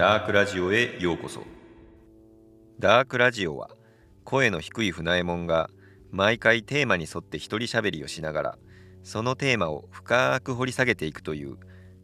ダークラジオへようこそ。ダークラジオは声の低い船右衛門が毎回テーマに沿って一人喋りをしながらそのテーマを深く掘り下げていくという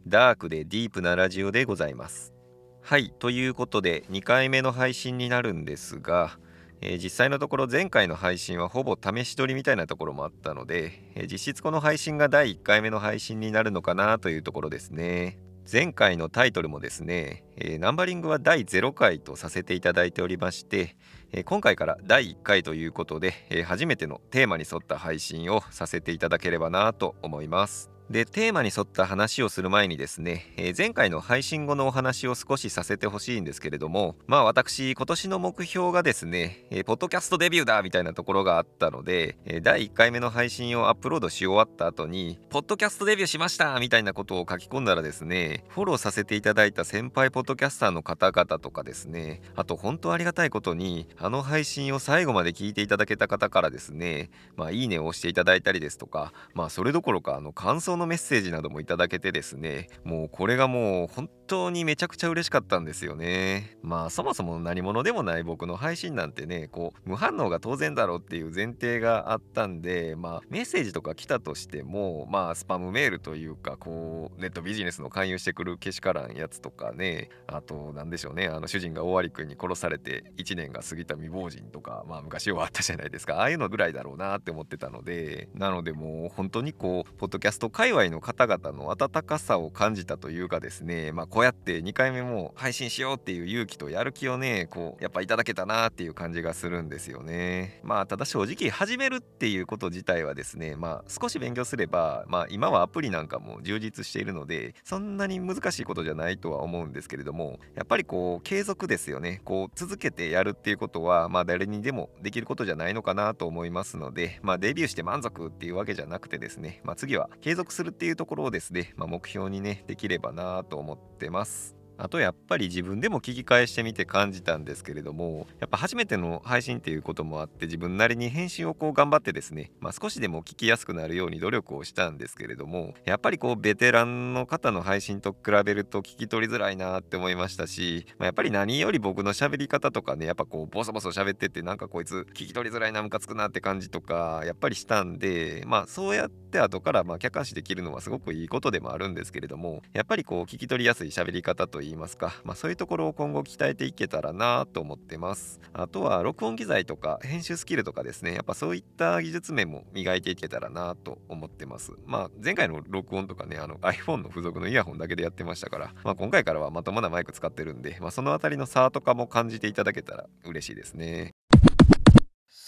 ダークでディープなラジオでございます。はいということで2回目の配信になるんですが、えー実際のところ前回の配信はほぼ試し撮りみたいなところもあったので、えー実質この配信が第1回目の配信になるのかなというところですね。前回のタイトルもですね、えーナンバリングは第0回とさせていただいておりまして、えー今回から第1回ということで、えー初めてのテーマに沿った配信をさせていただければなと思います。でテーマに沿った話をする前にですね、えー前回の配信後のお話を少しさせてほしいんですけれどもまあ私今年の目標がですね、えーポッドキャストデビューだみたいなところがあったので、えー第1回目の配信をアップロードし終わった後にポッドキャストデビューしましたみたいなことを書き込んだらですねフォローさせていただいた先輩ポッドキャスターの方々とかですねあと本当ありがたいことにあの配信を最後まで聞いていただけた方からですねまあいいねを押していただいたりですとかまあそれどころかあの感想のメッセージなどもいただけてですねもうこれがもう本当にめちゃくちゃ嬉しかったんですよね。まあそもそも何者でもない僕の配信なんてねこう無反応が当然だろうっていう前提があったんでまあメッセージとか来たとしてもまあスパムメールというかこうネットビジネスの勧誘してくるけしからんやつとかねあと何でしょうねあの主人が大割君に殺されて1年が過ぎた未亡人とかまあ昔はあったじゃないですか。ああいうのぐらいだろうなって思ってたのでなのでもう本当にこうポッドキャスト界界隈の方々の温かさを感じたというかですねまあこうやって2回目も配信しようっていう勇気とやる気をねこうやっぱいただけたなっていう感じがするんですよね。まあただ正直始めるっていうこと自体はですねまあ少し勉強すればまあ今はアプリなんかも充実しているのでそんなに難しいことじゃないとは思うんですけれどもやっぱりこう継続ですよね。こう続けてやるっていうことはまあ誰にでもできることじゃないのかなと思いますのでまあデビューして満足っていうわけじゃなくてですねまあ次は継続するっていうところをですねまあ目標にねできればなと思ってます。あとやっぱり自分でも聞き返してみて感じたんですけれどもやっぱ初めての配信っていうこともあって自分なりに編集をこう頑張ってですね、まあ、少しでも聞きやすくなるように努力をしたんですけれどもやっぱりこうベテランの方の配信と比べると聞き取りづらいなって思いましたし、まあ、やっぱり何より僕の喋り方とかねやっぱこうボソボソ喋っててなんかこいつ聞き取りづらいなムカつくなって感じとかやっぱりしたんでまあそうやって後からまあ客観視できるのはすごくいいことでもあるんですけれどもやっぱりこう聞き取りやすい喋り方といいますか、まあ、そういうところを今後鍛えていけたらなと思ってます。あとは録音機材とか編集スキルとかですね。やっぱそういった技術面も磨いていけたらなと思ってます。まあ前回の録音とかねあの iPhone の付属のイヤホンだけでやってましたから、まあ、今回からはまともなマイク使ってるんで、まあ、その辺りの差とかも感じていただけたら嬉しいですね。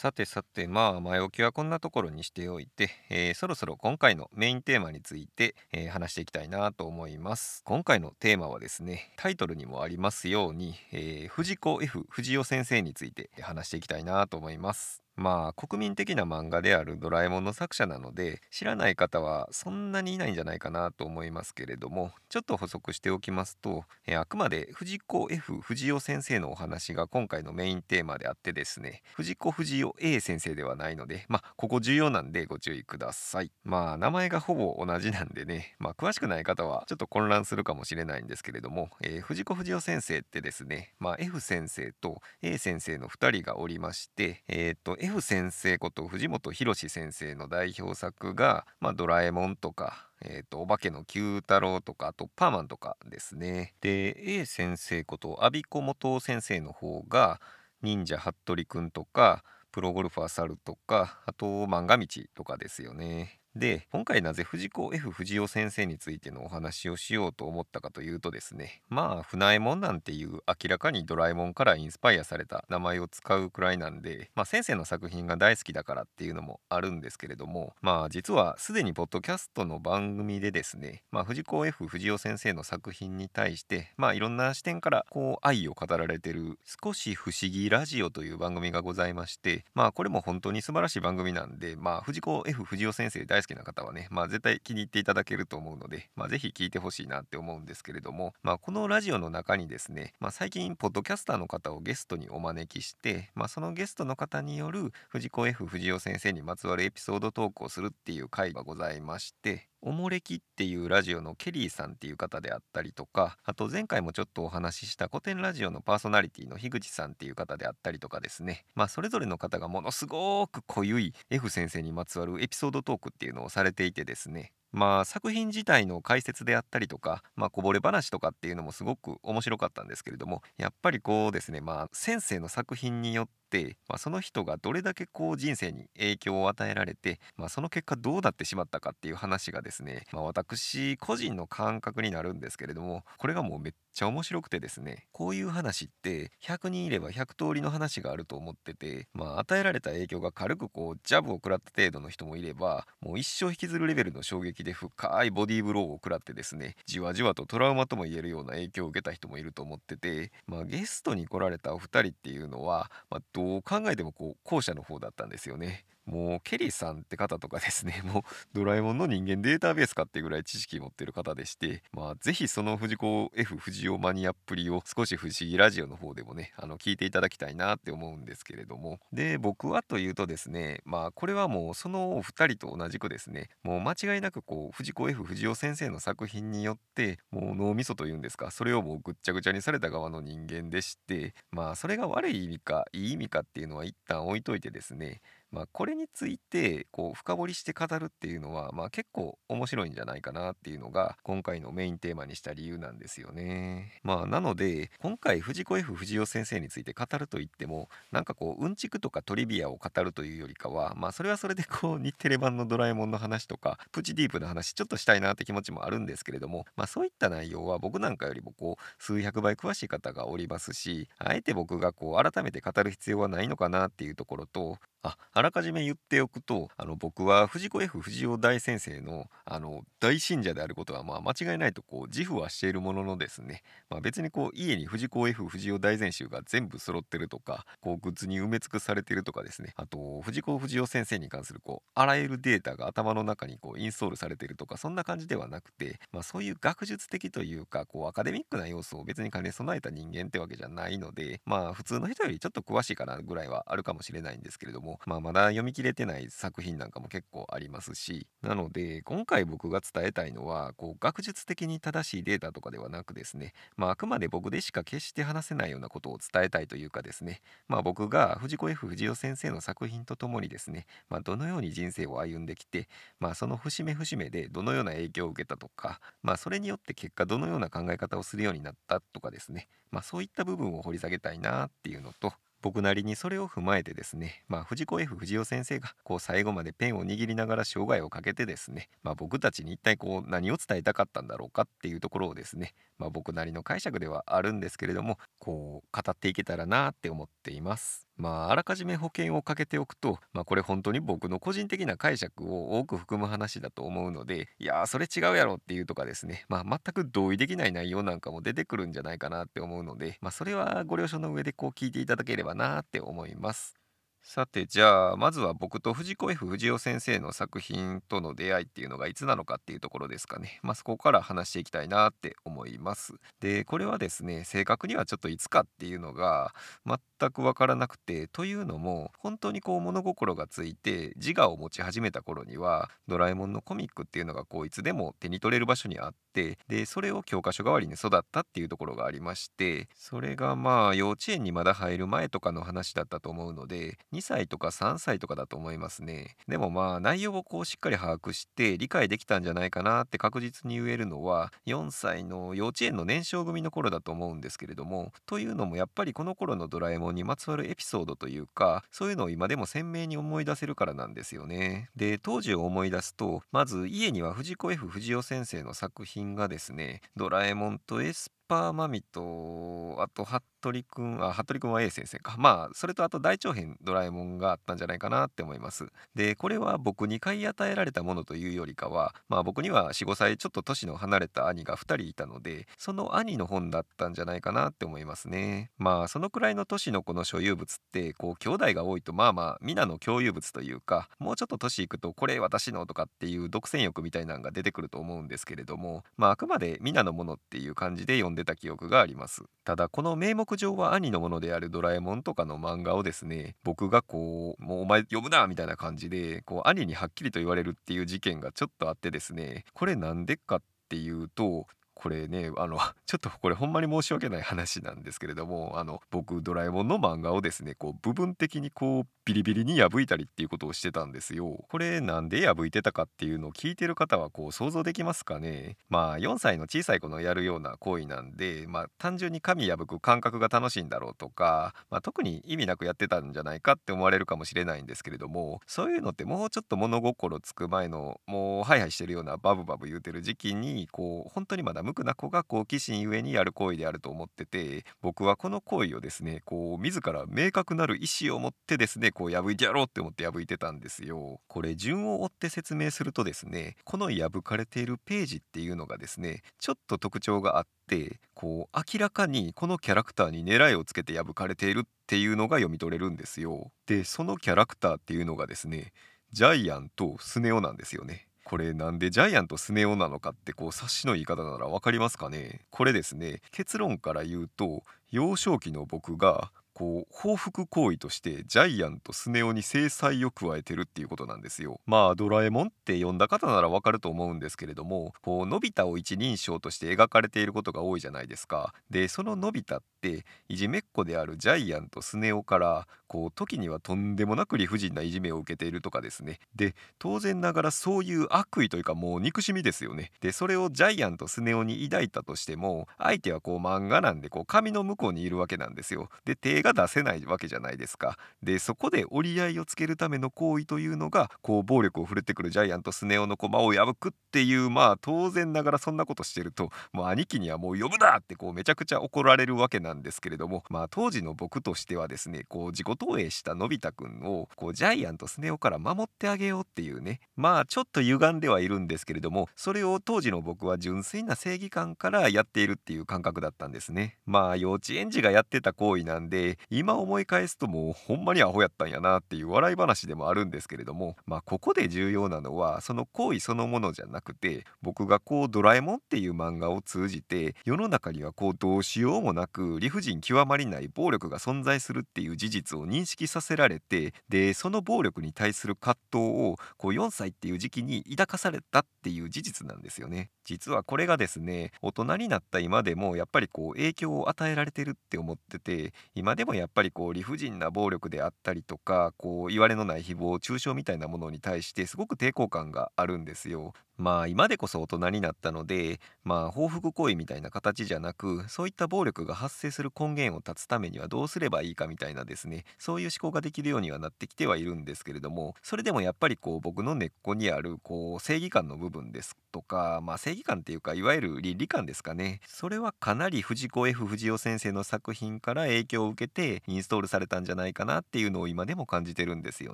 さてさてまあ前置きはこんなところにしておいて、えーそろそろ今回のメインテーマについて、えー話していきたいなと思います。今回のテーマはですねタイトルにもありますように、えー藤子 F 藤代先生について話していきたいなと思います。まあ国民的な漫画であるドラえもんの作者なので知らない方はそんなにいないんじゃないかなと思いますけれどもちょっと補足しておきますと、えあくまで藤子 F 不二雄先生のお話が今回のメインテーマであってですね藤子不二雄 A 先生ではないのでまあここ重要なんでご注意ください。まあ名前がほぼ同じなんでねまあ詳しくない方はちょっと混乱するかもしれないんですけれども、えー藤子不二雄先生ってですねまあ F 先生と A 先生の2人がおりましてえっ、と F F 先生こと藤本弘先生の代表作が「まあ、ドラえもん」とかえー、とお化けの Q 太郎とかあとパーマンとかですね。で A 先生こと阿鼻子元先生の方が忍者服部くんとかプロゴルファー猿とかあと漫画道とかですよね。で今回なぜ藤子 F 不二雄先生についてのお話をしようと思ったかというとですねまあ船右衛門なんていう明らかにドラえもんからインスパイアされた名前を使うくらいなんでまあ先生の作品が大好きだからっていうのもあるんですけれどもまあ実はすでにポッドキャストの番組でですねまあ藤子 F 不二雄先生の作品に対してまあいろんな視点からこう愛を語られてる少し不思議ラジオという番組がございましてまあこれも本当に素晴らしい番組なんでまあ藤子 F 不二雄先生大好きな方はねまあ絶対気に入っていただけると思うのでまあぜひ聞いてほしいなって思うんですけれどもまあこのラジオの中にですねまあ最近ポッドキャスターの方をゲストにお招きしてまあそのゲストの方による藤子 F 不二雄先生にまつわるエピソードトークをするっていう回がございましておもれきっていうラジオのケリーさんっていう方であったりとかあと前回もちょっとお話しした古典ラジオのパーソナリティの樋口さんっていう方であったりとかですね。まあそれぞれの方がものすごく濃ゆい F 先生にまつわるエピソードトークっていうのをされていてですね。まあ作品自体の解説であったりとか、まあ、こぼれ話とかっていうのもすごく面白かったんですけれどもやっぱりこうですねまあ先生の作品によって、まあ、その人がどれだけこう人生に影響を与えられて、まあ、その結果どうなってしまったかっていう話がですね、まあ、私個人の感覚になるんですけれどもこれがもうめっちゃ面白くてですねこういう話って100人いれば100通りの話があると思ってて、まあ、与えられた影響が軽くこうジャブを食らった程度の人もいればもう一生引きずるレベルの衝撃で深いボディーブローを食らってですねじわじわとトラウマとも言えるような影響を受けた人もいると思ってて、まあ、ゲストに来られたお二人っていうのは、まあ、どう考えてもこう後者の方だったんですよね。もうケリーさんって方とかですね もうドラえもんの人間データベースかってぐらい知識持ってる方でしてまあ是非その藤子 F 不二雄マニアっぷりを少し不思議ラジオの方でもねあの聞いていただきたいなって思うんですけれども。で僕はというとですねまあこれはもうそのお二人と同じくですねもう間違いなくこう藤子 F 不二雄先生の作品によってもう脳みそというんですかそれをもうぐっちゃぐちゃにされた側の人間でしてまあそれが悪い意味かいい意味かっていうのは一旦置いといてですねまあ、これについてこう深掘りして語るっていうのは、まあ、結構面白いんじゃないかなっていうのが今回のメインテーマにした理由なんですよね。まあ、なので今回藤子 F 不二雄先生について語るといってもなんかこううんちくとかトリビアを語るというよりかは、まあ、それはそれでこう日テレ版のドラえもんの話とかプチディープな話ちょっとしたいなって気持ちもあるんですけれども、まあ、そういった内容は僕なんかよりもこう数百倍詳しい方がおりますしあえて僕がこう改めて語る必要はないのかなっていうところとああらかじめ言っておくとあの僕は藤子 F 不二雄大先生のあの大信者であることはまあ間違いないとこう自負はしているもののですね、まあ、別にこう家に藤子 F 不二雄大全集が全部揃ってるとかこうグッズに埋め尽くされてるとかですね。あと藤子不二雄先生に関するこうあらゆるデータが頭の中にこうインストールされてるとかそんな感じではなくて、まあ、そういう学術的というかこうアカデミックな要素を別に兼ね備えた人間ってわけじゃないのでまあ普通の人よりちょっと詳しいかなぐらいはあるかもしれないんですけれども、まあ、まだ読み切れてない作品なんかも結構ありますしなので今回僕が伝えたいのはこう学術的に正しいデータとかではなくですね、まあ、あくまで僕でしか決して話せないようなことを伝えたいというかですね、まあ、僕が藤子 F 不二雄先生の作品とともにですね、まあ、どのように人生を歩んできて、まあ、その節目節目でどのような影響を受けたとか、まあ、それによって結果どのような考え方をするようになったとかですね、まあ、そういった部分を掘り下げたいなっていうのと僕なりにそれを踏まえてですね、まあ、藤子 F 不二雄先生がこう最後までペンを握りながら生涯をかけてですね、まあ、僕たちに一体こう何を伝えたかったんだろうかっていうところをですね、まあ、僕なりの解釈ではあるんですけれどもこう語っていけたらなって思っています。まああらかじめ保険をかけておくと、まあ、これ本当に僕の個人的な解釈を多く含む話だと思うのでいやーそれ違うやろっていうとかですね、まあ、全く同意できない内容なんかも出てくるんじゃないかなって思うので、まあ、それはご了承の上でこう聞いていただければなって思います。さてじゃあまずは僕と藤子 F 不二雄先生の作品との出会いっていうのがいつなのかっていうところですかね。まあそこから話していきたいなって思います。でこれはですね正確にはちょっといつかっていうのが全く分からなくてというのも本当にこう物心がついて自我を持ち始めた頃にはドラえもんのコミックっていうのがこういつでも手に取れる場所にあってでそれを教科書代わりに育ったっていうところがありましてそれがまあ幼稚園にまだ入る前とかの話だったと思うので2歳とか3歳とかだと思いますね。でもまあ内容をこうしっかり把握して理解できたんじゃないかなって確実に言えるのは4歳の幼稚園の年少組の頃だと思うんですけれどもというのもやっぱりこの頃のドラえもんにまつわるエピソードというかそういうのを今でも鮮明に思い出せるからなんですよね。で当時を思い出すとまず家には藤子 F 不二雄先生の作品がですねドラえもんとエスパーマミとあと服部くんあ服部くんは A 先生か。まあそれとあと大長編ドラえもんがあったんじゃないかなって思います。でこれは僕に買い与えられたものというよりかはまあ僕には45歳ちょっと年の離れた兄が2人いたのでその兄の本だったんじゃないかなって思いますね。まあそのくらいの年の子の所有物ってこう兄弟が多いとまあまあ皆の共有物というかもうちょっと年いくとこれ私のとかっていう独占欲みたいなのが出てくると思うんですけれどもまああくまで皆のものっていう感じで読んででた記憶があります。ただこの名目上は兄のものであるドラえもんとかの漫画をですね僕がこうもうお前読むなみたいな感じでこう兄にはっきりと言われるっていう事件がちょっとあってですねこれなんでかっていうとこれねあの ちょっとこれほんまに申し訳ない話なんですけれどもあの僕ドラえもんの漫画をですねこう部分的にこうビリビリに破いたりっていうことをしてたんですよ。これなんで破いてたかっていうのを聞いてる方はこう想像できますかね？まあ4歳の小さい子のやるような行為なんでまあ単純に紙破く感覚が楽しいんだろうとか、まあ、特に意味なくやってたんじゃないかって思われるかもしれないんですけれどもそういうのってもうちょっと物心つく前のもうハイハイしてるようなバブバブ言うてる時期にこう本当にまだ無垢な子が好奇心ゆえにやる行為であると思ってて僕はこの行為をですねこう自ら明確なる意思を持ってですねこう破いてやろうって思って破いてたんですよ。これ順を追って説明するとですねこの破かれているページっていうのがですねちょっと特徴があってこう明らかにこのキャラクターに狙いをつけて破かれているっていうのが読み取れるんですよ。でそのキャラクターっていうのがですねジャイアンとスネ夫なんですよね。これなんでジャイアントスネ夫なのかってこう察しの言い方なら分かりますかね？これですね。結論から言うと幼少期の僕がこう報復行為としてジャイアンとスネ夫に制裁を加えてるっていうことなんですよ。まあドラえもんって読んだ方ならわかると思うんですけれどもこうのび太を一人称として描かれていることが多いじゃないですか。でそののび太っていじめっ子であるジャイアンとスネ夫からこう時にはとんでもなく理不尽ないじめを受けているとかですねで当然ながらそういう悪意というかもう憎しみですよねでそれをジャイアンとスネ夫に抱いたとしても相手はこう漫画なんでこう紙の向こうにいるわけなんですよで手が出せないわけじゃないですか。でそこで折り合いをつけるための行為というのがこう暴力を振るってくるジャイアンとスネ夫の駒を破くっていうまあ当然ながらそんなことしてるともう兄貴にはもう呼ぶなってこうめちゃくちゃ怒られるわけなんですけれどもまあ当時の僕としてはですねこう自己投影したのび太くんをこうジャイアンとスネ夫から守ってあげようっていうねまあちょっと歪んではいるんですけれどもそれを当時の僕は純粋な正義感からやっているっていう感覚だったんですね。まあ幼稚園児がやってた行為なんで今思い返すともうほんまにアホやったんやなっていう笑い話でもあるんですけれどもまあここで重要なのはその行為そのものじゃなくて僕がこうドラえもんっていう漫画を通じて世の中にはこうどうしようもなく理不尽極まりない暴力が存在するっていう事実を認識させられてでその暴力に対する葛藤をこう4歳っていう時期に抱かされたっていう事実なんですよね。実はこれがですね大人になった今でもやっぱりこう影響を与えられてるって思ってて今でもやっぱりこう理不尽な暴力であったりとかこう言われのない誹謗中傷みたいなものに対してすごく抵抗感があるんですよ。まあ今でこそ大人になったのでまあ報復行為みたいな形じゃなくそういった暴力が発生する根源を断つためにはどうすればいいかみたいなですねそういう思考ができるようにはなってきてはいるんですけれどもそれでもやっぱりこう僕の根っこにあるこう正義感の部分ですとかまあ正義感っていうかいわゆる倫理観ですかね。それはかなり藤子 F 不二雄先生の作品から影響を受けてインストールされたんじゃないかなっていうのを今でも感じてるんですよ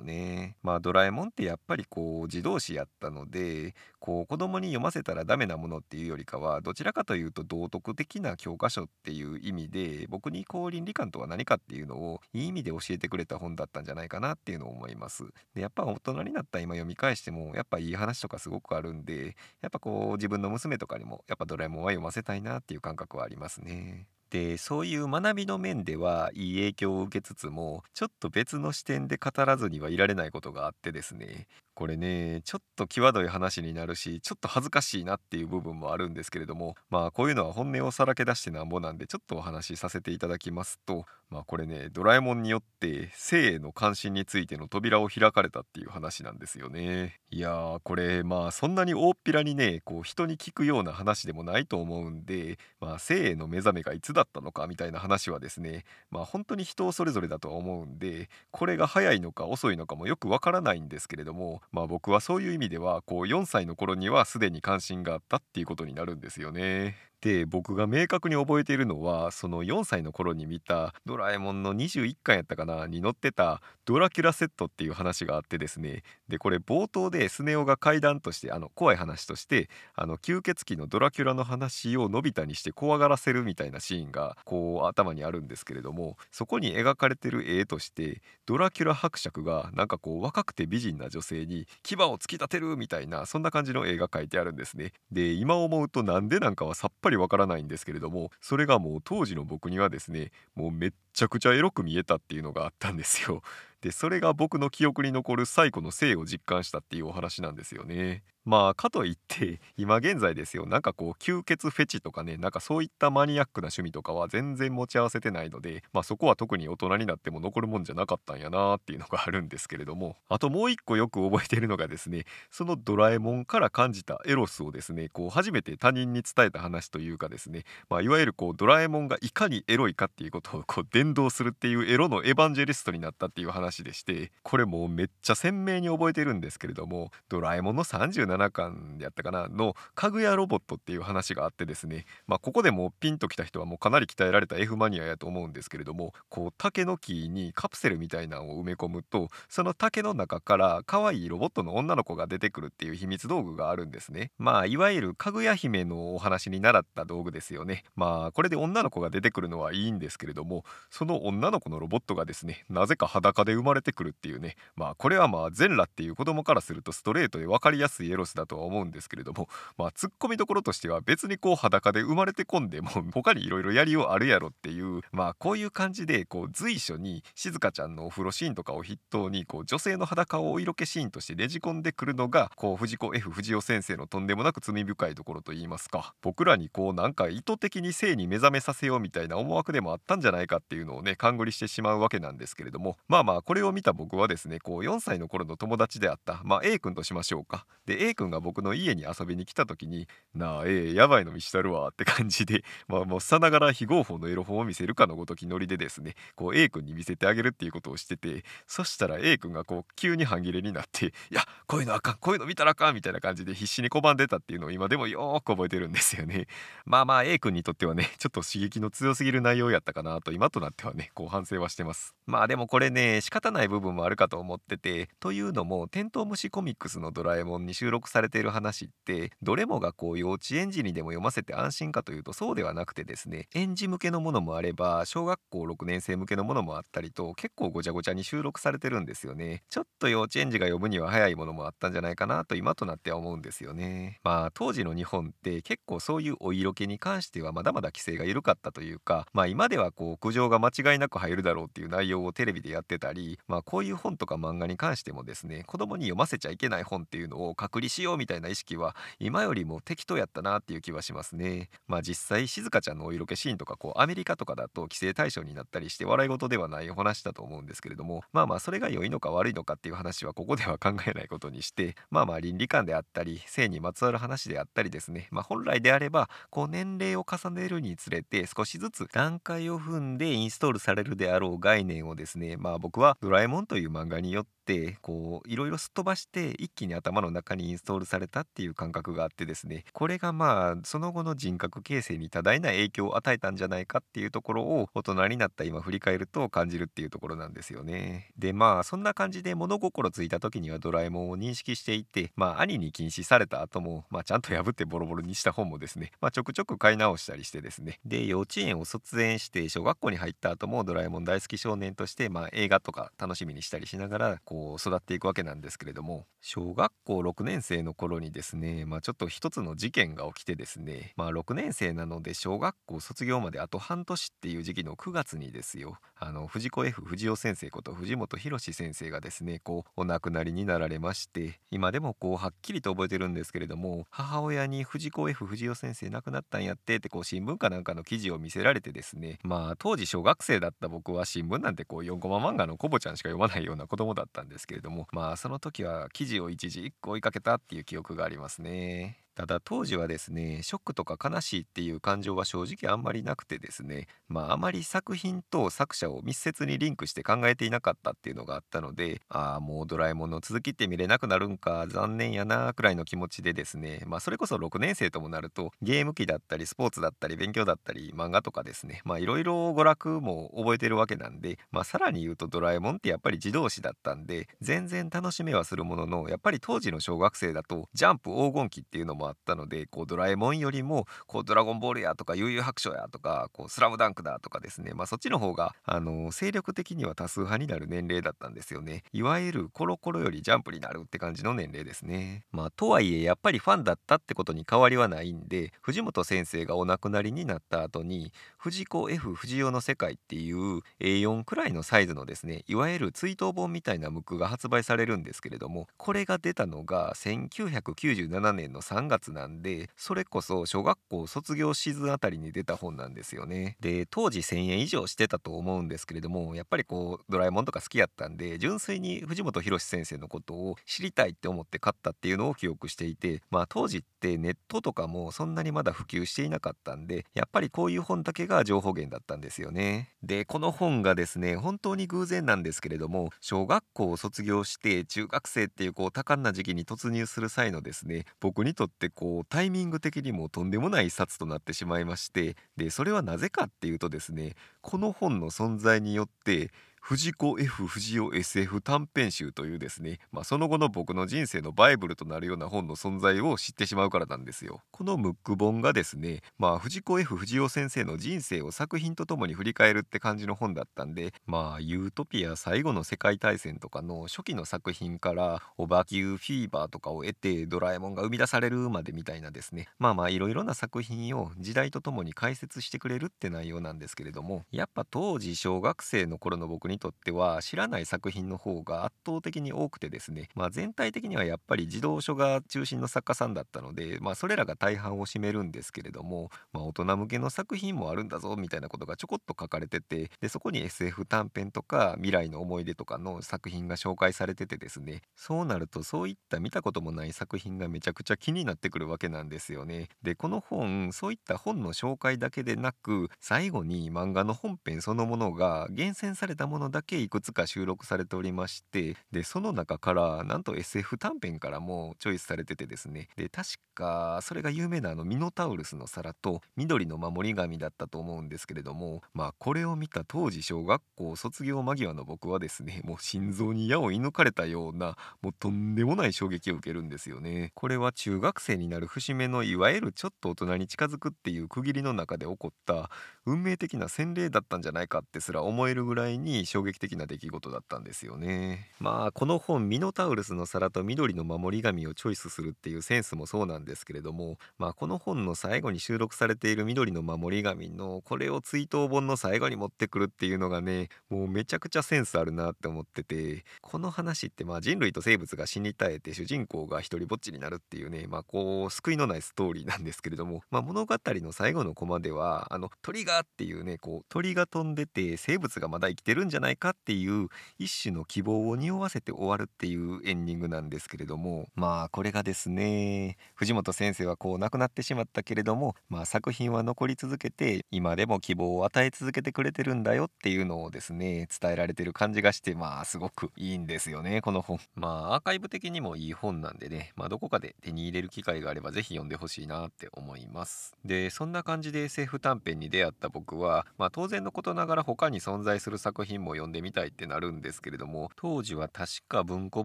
ね。まあドラえもんってやっぱりこう自動詞やったのでこう子供に読ませたらダメなものっていうよりかはどちらかというと道徳的な教科書っていう意味で僕にこう倫理観とは何かっていうのをいい意味で教えてくれた本だったんじゃないかなっていうのを思います。でやっぱ大人になった今読み返してもやっぱいい話とかすごくあるんでやっぱこう自分の娘とかにもやっぱドラえもんは読ませたいなっていう感覚はありますね。でそういう学びの面ではいい影響を受けつつもちょっと別の視点で語らずにはいられないことがあってですね。これねちょっと際どい話になるしちょっと恥ずかしいなっていう部分もあるんですけれどもまあこういうのは本音をさらけ出してなんぼなんでちょっとお話しさせていただきますとまあこれねドラえもんによって性への関心についての扉を開かれたっていう話なんですよね。いやーこれまあそんなに大っぴらにねこう人に聞くような話でもないと思うんでまあ性への目覚めがいつだったのかみたいな話はですねまあ本当に人それぞれだとは思うんでこれが早いのか遅いのかもよくわからないんですけれどもまあ僕はそういう意味ではこう4歳の頃にはすでに関心があったっていうことになるんですよね。で僕が明確に覚えているのはその4歳の頃に見た「ドラえもん」の21巻やったかなに載ってた「ドラキュラセット」っていう話があってですねでこれ冒頭でスネ夫が怪談としてあの怖い話としてあの吸血鬼のドラキュラの話をのび太にして怖がらせるみたいなシーンがこう頭にあるんですけれどもそこに描かれてる絵としてドラキュラ伯爵がなんかこう若くて美人な女性に牙を突き立てるみたいなそんな感じの絵が描いてあるんですね。で今思うとなんでなんかはさっぱぱりわからないんですけれどもそれがもう当時の僕にはですねもうめっちゃくちゃエロく見えたっていうのがあったんですよ。でそれが僕の記憶に残る最古の性を実感したっていうお話なんですよね。まあかといって今現在ですよ。なんかこう吸血フェチとかねなんかそういったマニアックな趣味とかは全然持ち合わせてないのでまあそこは特に大人になっても残るもんじゃなかったんやなっていうのがあるんですけれども。あともう一個よく覚えているのがですねそのドラえもんから感じたエロスをですねこう初めて他人に伝えた話というかですねまあいわゆるこうドラえもんがいかにエロいかっていうことをこう伝道するっていうエロのエヴァンジェリストになったっていう話でしてこれもうめっちゃ鮮明に覚えてるんですけれどもドラえもんの37 7巻やったかなのかぐやロボットっていう話があってですねまあここでもピンときた人はもうかなり鍛えられた F マニアやと思うんですけれどもこう竹の木にカプセルみたいなのを埋め込むとその竹の中から可愛いロボットの女の子が出てくるっていう秘密道具があるんですね。まあいわゆるかぐや姫のお話に習った道具ですよね。まあこれで女の子が出てくるのはいいんですけれどもその女の子のロボットがですねなぜか裸で生まれてくるっていうね。まあこれはまあ全裸っていう子供からするとストレートで分かりやすいエロスだとは思うんですけれどもまあツッコミどころとしては別にこう裸で生まれてこんでも他にいろいろやりようあるやろっていうまあこういう感じでこう随所に静香ちゃんのお風呂シーンとかを筆頭にこう女性の裸をお色気シーンとしてねじ込んでくるのがこう藤子 F 不二雄先生のとんでもなく罪深いところといいますか。僕らにこうなんか意図的に性に目覚めさせようみたいな思惑でもあったんじゃないかっていうのをね勘繰りしてしまうわけなんですけれどもまあまあこれを見た僕はですねこう4歳の頃の友達であったまあ A 君としましょうか。で A 君が僕の家に遊びに来た時に「なあ A やばいの見したるわ」って感じで まあもうさながら非合法のエロ本を見せるかのごときノリでですねこう A 君に見せてあげるっていうことをしててそしたら A 君がこう急に半切れになって「いやこういうのあかんこういうの見たらあかん」みたいな感じで必死に拒んでたっていうのを今でもよーく覚えてるんですよね。まあまあ A 君にとってはねちょっと刺激の強すぎる内容やったかなと今となってはねこう反省はしてます。まあでもこれね仕方ない部分もあるかと思っててというのもテントウムシコミックスのドラえもんに収録されている話ってどれもがこう幼稚園児にでも読ませて安心かというとそうではなくてですね園児向けのものもあれば小学校6年生向けのものもあったりと結構ごちゃごちゃに収録されてるんですよね。ちょっと幼稚園児が読むには早いものもあったんじゃないかなと今となっては思うんですよね。まあ当時の日本って結構そういうお色気に関してはまだまだ規制が緩かったというかまあ今ではこう苦情が間違いなく入るだろうっていう内容をテレビでやってたりまあこういう本とか漫画に関してもですね子供に読ませちゃいけない本っていうのを隔離しようみたいな意識は今よりも適当やったなっていう気はしますね。まあ実際静香ちゃんのお色気シーンとかこうアメリカとかだと規制対象になったりして笑い事ではないお話だと思うんですけれどもまあまあそれが良いのか悪いのかっていう話はここでは考えないことにしてまあまあ倫理観であったり性にまつわる話であったりですね。まあ本来であればこう年齢を重ねるにつれて少しずつ段階を踏んでインストールされるであろう概念をですねまあ僕はドラえもんという漫画によってこういろいろすっ飛ばして一気に頭の中にインストールされたっていう感覚があってですねこれがまあその後の人格形成に多大な影響を与えたんじゃないかっていうところを大人になった今振り返ると感じるっていうところなんですよね。でまあそんな感じで物心ついた時にはドラえもんを認識していてまあ兄に禁止された後もまあちゃんと破ってボロボロにした本もですねまあちょくちょく買い直したりしてですね。で幼稚園を卒園して小学校に入った後もドラえもん大好き少年としてまあ映画とか楽しみにしたりしながらこう育っていくわけなんですけれども小学校6年生の頃にですねまあちょっと一つの事件が起きてですねまあ6年生なので小学校卒業まであと半年っていう時期の9月にですよあの藤子 F 不二雄先生こと藤本弘先生がですねこうお亡くなりになられまして今でもこうはっきりと覚えてるんですけれども母親に藤子 F 不二雄先生亡くなったんやってってこう新聞かなんかの記事を見せられてですねまあ当時小学生だった僕は新聞なんてこう4コマ漫画のコボちゃんしか読まないような子供だったんですけれどもまあその時は記事を一時一個追いかけたっていう記憶がありますね。ただ当時はですねショックとか悲しいっていう感情は正直あんまりなくてですねまああまり作品と作者を密接にリンクして考えていなかったっていうのがあったのでああもうドラえもんの続きって見れなくなるんか残念やなくらいの気持ちでですねまあそれこそ6年生ともなるとゲーム機だったりスポーツだったり勉強だったり漫画とかですねまあいろいろ娯楽も覚えてるわけなんでまあさらに言うとドラえもんってやっぱり自動詞だったんで全然楽しめはするもののやっぱり当時の小学生だとジャンプ黄金期っていうのもあったのでこうドラえもんよりもこうドラゴンボールやとか悠々白書やとかこうスラムダンクだとかですね。まあそっちの方があの精力的には多数派になる年齢だったんですよね。いわゆるコロコロよりジャンプになるって感じの年齢ですね。まあとはいえやっぱりファンだったってことに変わりはないんで藤本先生がお亡くなりになった後に藤子 F 不二雄の世界っていう A4 くらいのサイズのですねいわゆる追悼本みたいなムックが発売されるんですけれどもこれが出たのが1997年の3月なんでそれこそ小学校卒業シーズンあたりに出た本なんですよね。で当時1000円以上してたと思うんですけれどもやっぱりこうドラえもんとか好きやったんで純粋に藤本弘先生のことを知りたいって思って買ったっていうのを記憶していてまあ当時ってネットとかもそんなにまだ普及していなかったんでやっぱりこういう本だけが情報源だったんですよね。でこの本がですね本当に偶然なんですけれども小学校を卒業して中学生っていうこう多感な時期に突入する際のですね僕にとってこうタイミング的にもとんでもない一冊となってしまいましてでそれはなぜかっていうとですねこの本の存在によって藤子 F 不二雄 SF 短編集というですね、まあ、その後の僕の人生のバイブルとなるような本の存在を知ってしまうからなんですよ。このムック本がですね、まあ、藤子 F 不二雄先生の人生を作品とともに振り返るって感じの本だったんで、まあ、ユートピア最後の世界大戦とかの初期の作品からオバキューフィーバーとかを得てドラえもんが生み出されるまでみたいなですね、まあまあいろいろな作品を時代とともに解説してくれるって内容なんですけれども、やっぱ当時小学生の頃の僕ににとっては知らない作品の方が圧倒的に多くてですね、まあ、全体的にはやっぱり児童書が中心の作家さんだったので、まあ、それらが大半を占めるんですけれども、まあ、大人向けの作品もあるんだぞみたいなことがちょこっと書かれててでそこに SF 短編とか未来の思い出とかの作品が紹介されててですねそうなるとそういった見たこともない作品がめちゃくちゃ気になってくるわけなんですよね。でこの本そういった本の紹介だけでなく最後に漫画の本編そのものが厳選されたものだけいくつか収録されておりましてでその中からなんと SF 短編からもチョイスされててですね。で確かそれが有名なあのミノタウルスの皿と緑の守り神だったと思うんですけれどもまあこれを見た当時小学校卒業間際の僕はですねもう心臓に矢を射抜かれたようなもうとんでもない衝撃を受けるんですよね。これは中学生になる節目のいわゆるちょっと大人に近づくっていう区切りの中で起こった運命的な洗礼だったんじゃないかってすら思えるぐらいに衝撃的な出来事だったんですよね。まあこの本ミノタウルスの皿と緑の守り神をチョイスするっていうセンスもそうなんですけれどもまあこの本の最後に収録されている緑の守り神のこれを追悼本の最後に持ってくるっていうのがねもうめちゃくちゃセンスあるなって思っててこの話ってまあ人類と生物が死に絶えて主人公が一人ぼっちになるっていうねまあこう救いのないストーリーなんですけれども、まあ、物語の最後のコマではあの鳥がっていうねこう鳥が飛んでて生物がまだ生きてるんじゃじゃないかっていう一種の希望を匂わせて終わるっていうエンディングなんですけれどもまあこれがですね藤本先生はこう亡くなってしまったけれども、まあ、作品は残り続けて今でも希望を与え続けてくれてるんだよっていうのをですね伝えられてる感じがしてまあすごくいいんですよねこの本。まあアーカイブ的にもいい本なんでね、まあ、どこかで手に入れる機会があれば是非読んでほしいなって思います。でそんな感じで SF 短編に出会った僕は、まあ、当然のことながら他に存在する作品も読んでみたいってなるんですけれども当時は確か文庫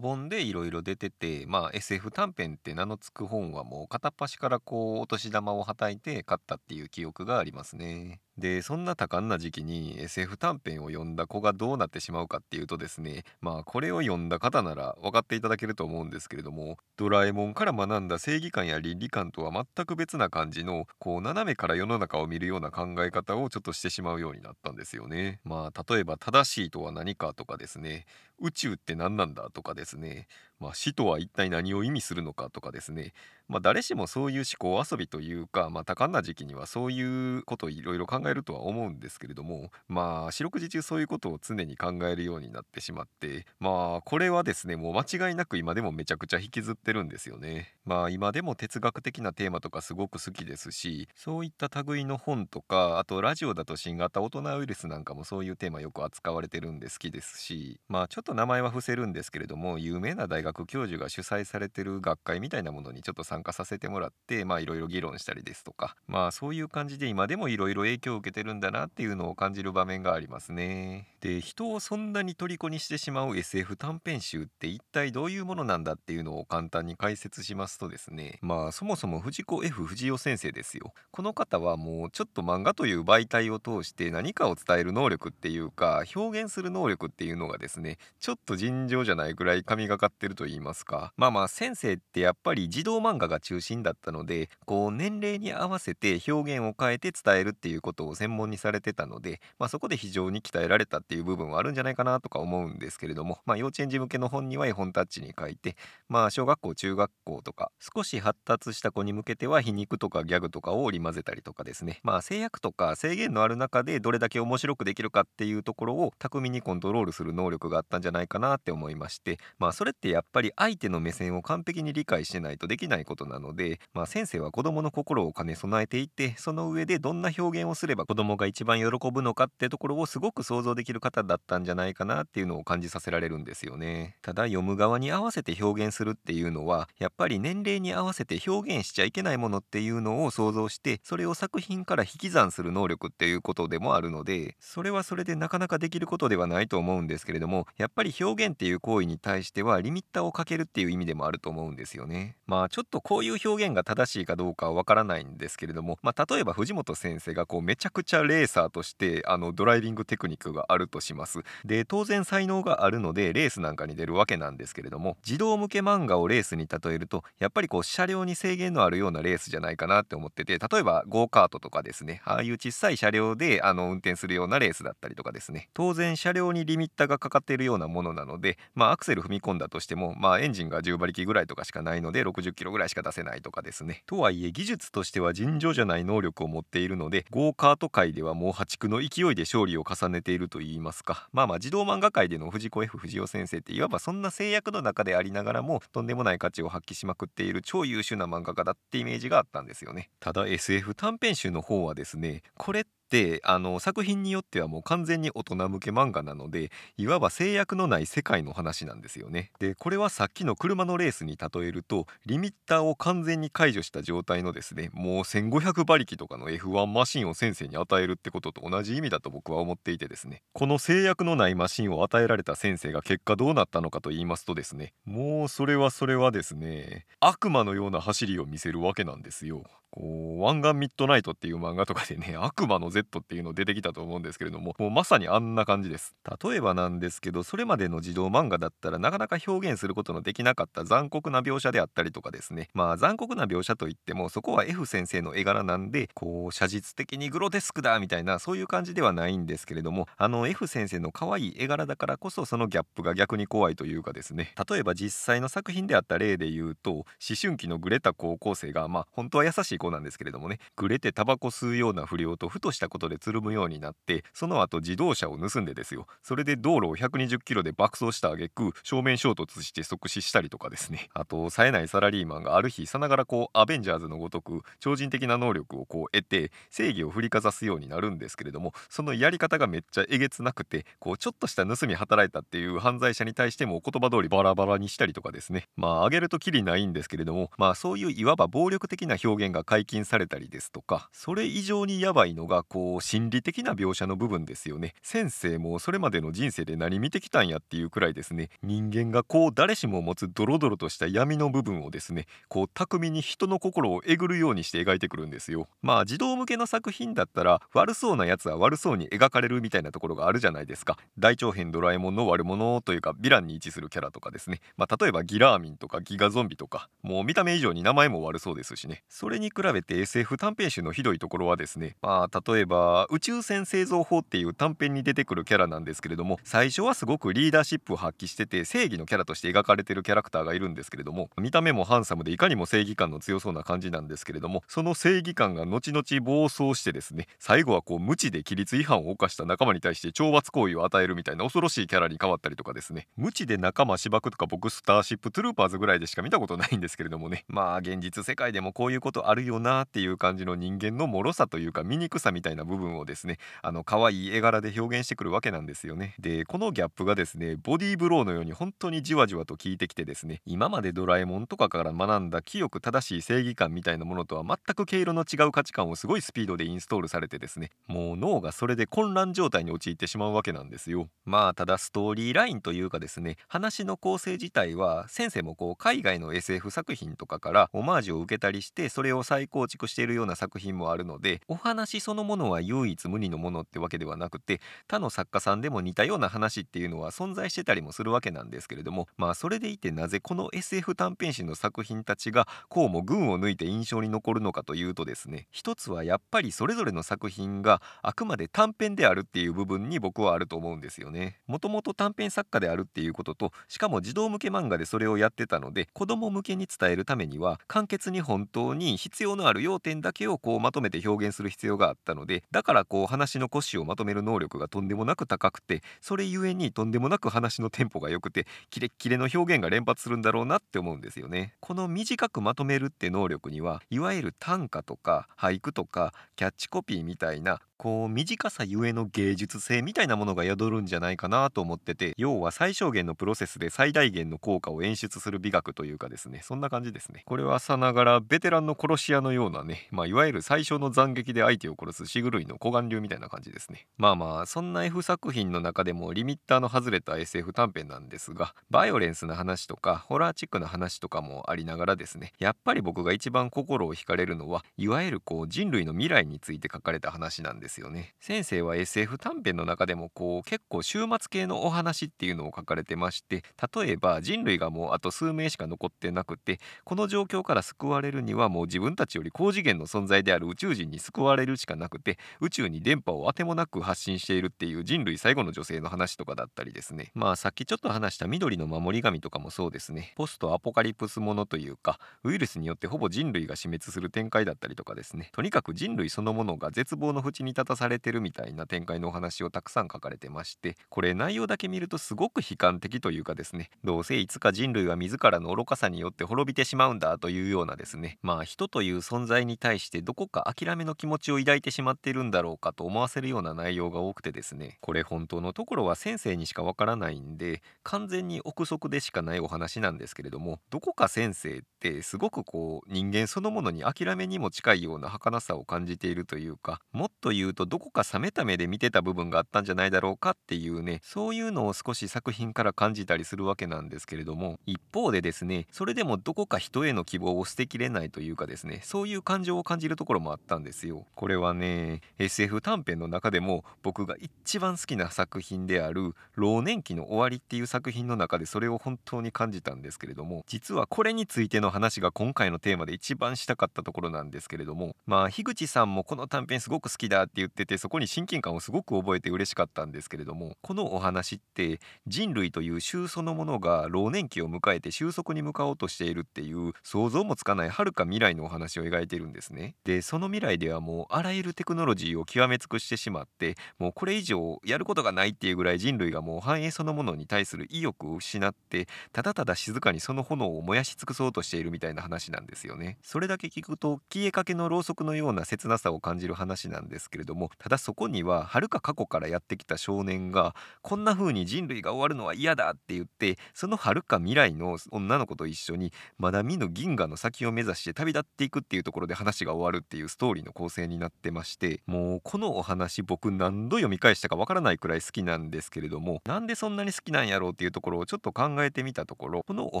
本でいろいろ出ててまあ SF 短編って名の付く本はもう片っ端からこうお年玉をはたいて買ったっていう記憶がありますね。でそんな多感な時期に SF 短編を読んだ子がどうなってしまうかっていうとですねまあこれを読んだ方なら分かっていただけると思うんですけれどもドラえもんから学んだ正義感や倫理観とは全く別な感じのこう斜めから世の中を見るような考え方をちょっとしてしまうようになったんですよね。まあ例えば正しいとは何かとかですね宇宙って何なんだとかですねまあ、死とは一体何を意味するのかとかですね、まあ、誰しもそういう思考遊びというか、まあ、多感な時期にはそういうことをいろいろ考えるとは思うんですけれどもまあ四六時中そういうことを常に考えるようになってしまってまあこれはですねもう間違いなく今でもめちゃくちゃ引きずってるんですよね。まあ今でも哲学的なテーマとかすごく好きですしそういった類の本とかあとラジオだと新型大人ウイルスなんかもそういうテーマよく扱われてるんで好きですしまあちょっとと名前は伏せるんですけれども有名な大学教授が主催されてる学会みたいなものにちょっと参加させてもらってまあいろいろ議論したりですとかまあそういう感じで今でもいろいろ影響を受けてるんだなっていうのを感じる場面がありますね。で人をそんなに虜にしてしまう SF 短編集って一体どういうものなんだっていうのを簡単に解説しますとですねまあそもそも藤子 F 不二雄先生ですよ。この方はもうちょっと漫画という媒体を通して何かを伝える能力っていうか表現する能力っていうのがですねちょっと尋常じゃないぐらい神がかってると言いますか。まあまあ先生ってやっぱり児童漫画が中心だったのでこう年齢に合わせて表現を変えて伝えるっていうことを専門にされてたので、まあ、そこで非常に鍛えられたっていう部分はあるんじゃないかなとか思うんですけれども、まあ、幼稚園児向けの本には絵本タッチに書いて、まあ、小学校中学校とか少し発達した子に向けては皮肉とかギャグとかを織り交ぜたりとかですね。まあ制約とか制限のある中でどれだけ面白くできるかっていうところを巧みにコントロールする能力があったんじゃないかなって思いましてまあそれってやっぱり相手の目線を完璧に理解してないとできないことなのでまあ先生は子供の心を兼ね備えていてその上でどんな表現をすれば子供が一番喜ぶのかってところをすごく想像できる方だったんじゃないかなっていうのを感じさせられるんですよね。ただ読む側に合わせて表現するっていうのはやっぱり年齢に合わせて表現しちゃいけないものっていうのを想像してそれを作品から引き算する能力っていうことでもあるのでそれはそれでなかなかできることではないと思うんですけれどもやっぱりぱり表現っていう行為に対してはリミッターをかけるっていう意味でもあると思うんですよね。まあちょっとこういう表現が正しいかどうかはわからないんですけれどもまあ例えば藤本先生がこうめちゃくちゃレーサーとしてあのドライビングテクニックがあるとします。で当然才能があるのでレースなんかに出るわけなんですけれども児童向け漫画をレースに例えるとやっぱりこう車両に制限のあるようなレースじゃないかなって思ってて例えばゴーカートとかですね。ああいう小さい車両であの運転するようなレースだったりとかですね。当然車両にリミッターがかかっているようななものなのでまあアクセル踏み込んだとしてもまあエンジンが10馬力ぐらいとかしかないので60キロぐらいしか出せないとかですね。とはいえ技術としては尋常じゃない能力を持っているのでゴーカート界ではもう破竹の勢いで勝利を重ねていると言いますか。まあまあ児童漫画界での藤子 F 不二雄先生っていわばそんな制約の中でありながらもとんでもない価値を発揮しまくっている超優秀な漫画家だってイメージがあったんですよね。ただ SF 短編集の方はですねこれってあの作品によってはもう完全に大人向け漫画なのでいわば制約のない世界の話なんですよね。でこれはさっきの車のレースに例えるとリミッターを完全に解除した状態のですねもう1500馬力とかの F1 マシンを先生に与えるってことと同じ意味だと僕は思っていてですねこの制約のないマシンを与えられた先生が結果どうなったのかと言いますとですねもうそれはそれはですね悪魔のような走りを見せるわけなんですよ。こう湾岸ミッドナイトっていう漫画とかでね 悪魔の Z っていうの出てきたと思うんですけれどももうまさにあんな感じです。例えばなんですけどそれまでの児童漫画だったらなかなか表現することのできなかった残酷な描写であったりとかですね。まあ残酷な描写といってもそこは F 先生の絵柄なんでこう写実的にグロテスクだみたいなそういう感じではないんですけれどもあの F 先生の可愛い絵柄だからこそそのギャップが逆に怖いというかですね。例えば実際の作品であった例で言うと思春期のグレた高校生がまあ本当は優しい子なんですけれどもねグレてタバコ吸うような不良とふとしたことでつるむようになってその後自動車を盗んでですよ。それで道路を120キロで爆走した挙句正面衝突して即死したりとかですね。あと冴えないサラリーマンがある日さながらこうアベンジャーズのごとく超人的な能力をこう得て正義を振りかざすようになるんですけれどもそのやり方がめっちゃえげつなくてこうちょっとした盗み働いたっていう犯罪者に対しても言葉通りバラバラにしたりとかですね。まああげるときりないんですけれどもまあそういういわば暴力的な表現が解禁されたりですとかそれ以上にやばいのがこう心理的な描写の部分ですよね。先生もそれまでの人生で何見てきたんやっていうくらいですね。人間がこう誰しも持つドロドロとした闇の部分をですねこう巧みに人の心をえぐるようにして描いてくるんですよ。まあ児童向けの作品だったら悪そうなやつは悪そうに描かれるみたいなところがあるじゃないですか。大長編ドラえもんの悪者というかヴィランに位置するキャラとかですね。まあ例えばギラーミンとかギガゾンビとかもう見た目以上に名前も悪そうですしね。それに比べて SF 短編集のひどいところはですねまあ例えば宇宙船製造法っていう短編に出てくるキャラなんですけれども最初はすごくリーダーシップを発揮してて正義のキャラとして描かれてるキャラクターがいるんですけれども見た目もハンサムでいかにも正義感の強そうな感じなんですけれどもその正義感が後々暴走してですね最後はこう無知で規律違反を犯した仲間に対して懲罰行為を与えるみたいな恐ろしいキャラに変わったりとかですね無知で仲間芝くとか僕スターシップトゥルーパーズぐらいでしか見たことないんですけれどもねまあ現実世界でもこういうことあるよよなっていう感じの人間の脆さというか醜さみたいな部分をですねあの可愛い絵柄で表現してくるわけなんですよね。でこのギャップがですねボディーブローのように本当にじわじわと効いてきてですね今までドラえもんとかから学んだ清く正しい正義感みたいなものとは全く毛色の違う価値観をすごいスピードでインストールされてですねもう脳がそれで混乱状態に陥ってしまうわけなんですよ。まあただストーリーラインというかですね話の構成自体は先生もこう海外の SF 作品とかからオマージュを受けたりしてそれを再構築しているような作品もあるのでお話そのものは唯一無二のものってわけではなくて他の作家さんでも似たような話っていうのは存在してたりもするわけなんですけれどもまあそれでいてなぜこの SF 短編集の作品たちがこうも群を抜いて印象に残るのかというとですね一つはやっぱりそれぞれの作品があくまで短編であるっていう部分に僕はあると思うんですよね。もともと短編作家であるっていうこととしかも児童向け漫画でそれをやってたので子供向けに伝えるためには簡潔に本当に必要のある要点だけをこうまとめて表現する必要があったのでだからこう話の腰をまとめる能力がとんでもなく高くてそれゆえにとんでもなく話のテンポが良くてキレッキレの表現が連発するんだろうなって思うんですよね。この短くまとめるって能力にはいわゆる短歌とか俳句とかキャッチコピーみたいなこう短さゆえの芸術性みたいなものが宿るんじゃないかなと思ってて要は最小限のプロセスで最大限の効果を演出する美学というかですねそんな感じですね。これはさながらベテランの殺し屋のようなねまあいわゆる最小の斬撃で相手を殺すシグルイの古眼流みたいな感じですね。まあまあそんな F 作品の中でもリミッターの外れた SF 短編なんですがバイオレンスな話とかホラーチックな話とかもありながらですねやっぱり僕が一番心を惹かれるのはいわゆるこう人類の未来について書かれた話なんです。よね。先生は SF 短編の中でもこう結構終末系のお話っていうのを書かれてまして例えば人類がもうあと数名しか残ってなくてこの状況から救われるにはもう自分たちより高次元の存在である宇宙人に救われるしかなくて宇宙に電波をあてもなく発信しているっていう人類最後の女性の話とかだったりですね。まあさっきちょっと話した緑の守り神とかもそうですね。ポストアポカリプスものというかウイルスによってほぼ人類が死滅する展開だったりとかですね。とにかく人類そのものが絶望の淵に立たされてるみたいな展開のお話をたくさん書かれてましてこれ内容だけ見るとすごく悲観的というかですね。どうせいつか人類は自らの愚かさによって滅びてしまうんだというようなですね。まあ人という存在に対してどこか諦めの気持ちを抱いてしまっているんだろうかと思わせるような内容が多くてですね。これ本当のところは先生にしかわからないんで完全に憶測でしかないお話なんですけれどもどこか先生ってすごくこう人間そのものに諦めにも近いような儚さを感じているというかもっと言う言うとどこか冷めた目で見てた部分があったんじゃないだろうかっていうねそういうのを少し作品から感じたりするわけなんですけれども一方でですねそれでもどこか人への希望を捨てきれないというかですねそういう感情を感じるところもあったんですよ。これはね SF 短編の中でも僕が一番好きな作品である「老年期の終わり」っていう作品の中でそれを本当に感じたんですけれども実はこれについての話が今回のテーマで一番したかったところなんですけれどもまあ樋口さんもこの短編すごく好きだっって言っててそこに親近感をすごく覚えて嬉しかったんですけれどもこのお話って人類という種そのものが老年期を迎えて収束に向かおうとしているっていう想像もつかない遥か未来のお話を描いてるんですね。でその未来ではもうあらゆるテクノロジーを極め尽くしてしまってもうこれ以上やることがないっていうぐらい人類がもう繁栄そのものに対する意欲を失ってただただ静かにその炎を燃やし尽くそうとしているみたいな話なんですよね。それだけ聞くと消えかけのろうそくのような切なさを感じる話なんですけれどもただそこには遥か過去からやってきた少年がこんな風に人類が終わるのは嫌だって言ってその遥か未来の女の子と一緒にまだ見ぬ銀河の先を目指して旅立っていくっていうところで話が終わるっていうストーリーの構成になってましてもうこのお話僕何度読み返したかわからないくらい好きなんですけれどもなんでそんなに好きなんやろうっていうところをちょっと考えてみたところこのお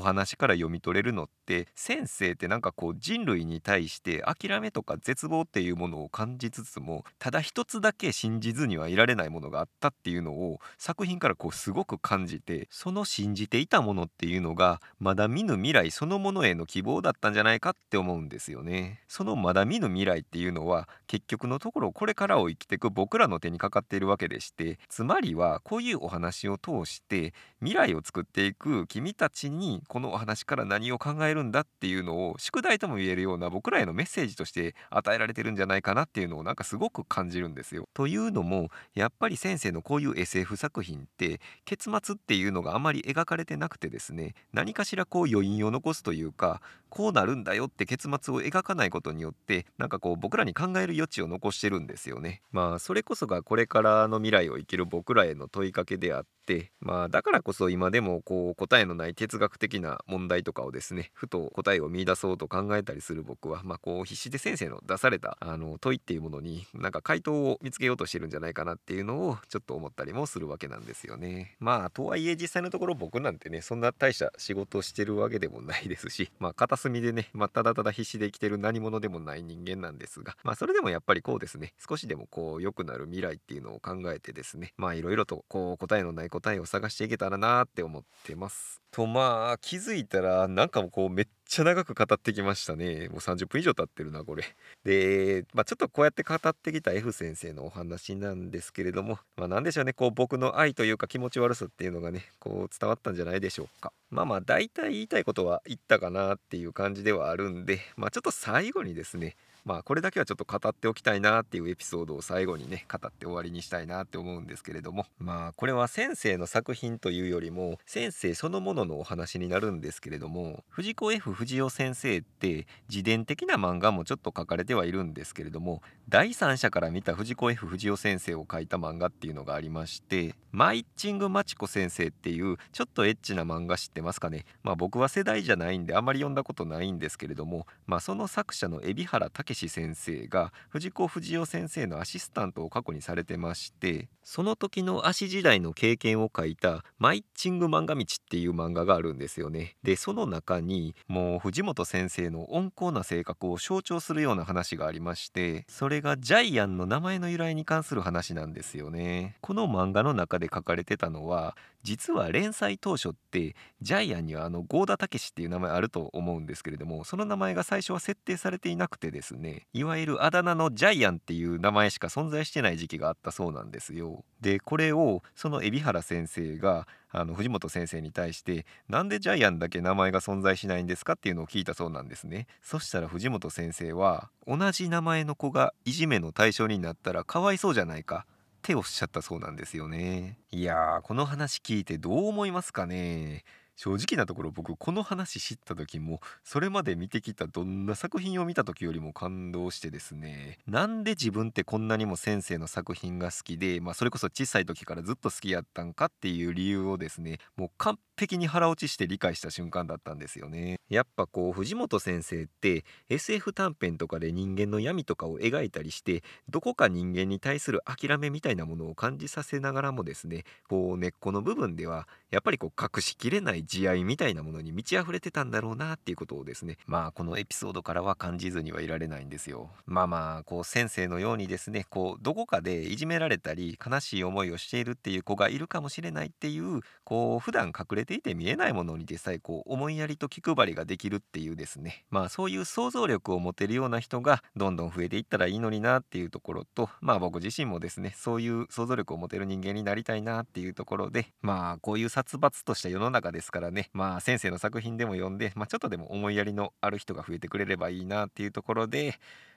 話から読み取れるのって先生ってなんかこう人類に対して諦めとか絶望っていうものを感じつつもただ一つだけ信じずにはいられないものがあったっていうのを作品からこうすごく感じてその信じていたものっていうのがまだ見ぬ未来そのものへの希望だったんじゃないかって思うんですよね。そのまだ見ぬ未来っていうのは結局のところこれからを生きていく僕らの手にかかっているわけでしてつまりはこういうお話を通して未来を作っていく君たちにこのお話から何を考えるんだっていうのを宿題とも言えるような僕らへのメッセージとして与えられてるんじゃないかなっていうのをなんかすごく感じ感じるんですよ。というのもやっぱり先生のこういう SF 作品って結末っていうのがあまり描かれてなくてですね何かしらこう余韻を残すというかこうなるんだよって結末を描かないことによってなんかこう僕らに考える余地を残してるんですよね。まあそれこそがこれからの未来を生きる僕らへの問いかけであってまあだからこそ今でもこう答えのない哲学的な問題とかをですねふと答えを見出そうと考えたりする僕はまあこう必死で先生の出されたあの問いっていうものになんか回答を見つけようとしてるんじゃないかなっていうのをちょっと思ったりもするわけなんですよね。まあとはいえ実際のところ僕なんてねそんな大した仕事をしてるわけでもないですしまあ片隅でね、まあ、ただただ必死で生きてる何者でもない人間なんですがまあそれでもやっぱりこうですね少しでもこう良くなる未来っていうのを考えてですねまあいろいろとこう答えのない答えを探していけたらなって思ってます。とまあ気づいたらなんかもこうめっちゃ長く語ってきましたね。もう30分以上経ってるなこれ。でまあちょっとこうやって語ってきた F 先生のお話なんですけれどもまあ何でしょうね。こう僕の愛というか気持ち悪さっていうのがねこう伝わったんじゃないでしょうか。まあまあ大体言いたいことは言ったかなっていう感じではあるんでまあちょっと最後にですねまあこれだけはちょっと語っておきたいなっていうエピソードを最後にね語って終わりにしたいなって思うんですけれども。まあこれは先生の作品というよりも先生そのもののお話になるんですけれども藤子 F 不二雄先生って自伝的な漫画もちょっと書かれてはいるんですけれども第三者から見た藤子 F 不二雄先生を書いた漫画っていうのがありましてマイッチングマチコ先生っていうちょっとエッチな漫画知ってますかね？まあ僕は世代じゃないんであんまり読んだことないんですけれどもまあその作者の海老原武史先生が藤子不二雄先生のアシスタントを過去にされてましてその時の足時代の経験を書いた「マイッチング漫画道」っていう漫画があるんですよね。でその中にもう藤本先生の温厚な性格を象徴するような話がありましてそれがジャイアンの名前の由来に関する話なんですよね。この漫画の中で書かれてたのは実は連載当初ってジャイアンにはあの郷田武っていう名前あると思うんですけれどもその名前が最初は設定されていなくてですねいわゆるあだ名のジャイアンっていう名前しか存在してない時期があったそうなんですよ。でこれをその海老原先生があの藤本先生に対してなんでジャイアンだけ名前が存在しないんですかっていうのを聞いたそうなんですねそしたら藤本先生は同じ名前の子がいじめの対象になったらかわいそうじゃないかっておっしゃったそうなんですよね。いやーこの話聞いてどう思いますかね。正直なところ僕この話知った時もそれまで見てきたどんな作品を見た時よりも感動してですね。なんで自分ってこんなにも先生の作品が好きで、まあ、それこそ小さい時からずっと好きやったんかっていう理由をですねもう完璧に腹落ちして理解した瞬間だったんですよね。やっぱこう藤本先生って SF 短編とかで人間の闇とかを描いたりしてどこか人間に対する諦めみたいなものを感じさせながらもですねこう根っこの部分ではやっぱりこう隠しきれない慈愛みたいなものに満ち溢れてたんだろうなっていうことをですねまあこのエピソードからは感じずにはいられないんですよまあまあこう先生のようにですねこうどこかでいじめられたり悲しい思いをしているっていう子がいるかもしれないっていうこう普段隠れていて見えないものにでさえこう思いやりと気配りができるっていうですねまあそういう想像力を持てるような人がどんどん増えていったらいいのになっていうところとまあ僕自身もですねそういう想像力を持てる人間になりたいなっていうところでまあこういう殺伐とした世の中ですからねまあ先生の作品でも読んで、まあ、ちょっとでも思いやりのある人が増えてくれればいいなっていうところで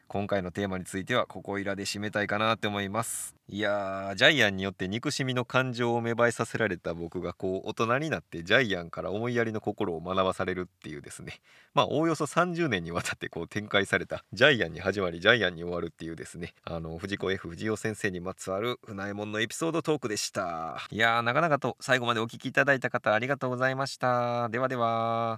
今回のテーマについてはここいらで締めたいかなって思います。いやージャイアンによって憎しみの感情を芽生えさせられた僕がこう大人になってジャイアンから思いやりの心を学ばされるっていうですね。まあおおよそ30年にわたってこう展開されたジャイアンに始まりジャイアンに終わるっていうですね。あの藤子 F 不二雄先生にまつわる船右衛門のエピソードトークでした。いやーなかなかと最後までお聴きいただいた方ありがとうございました。ではでは。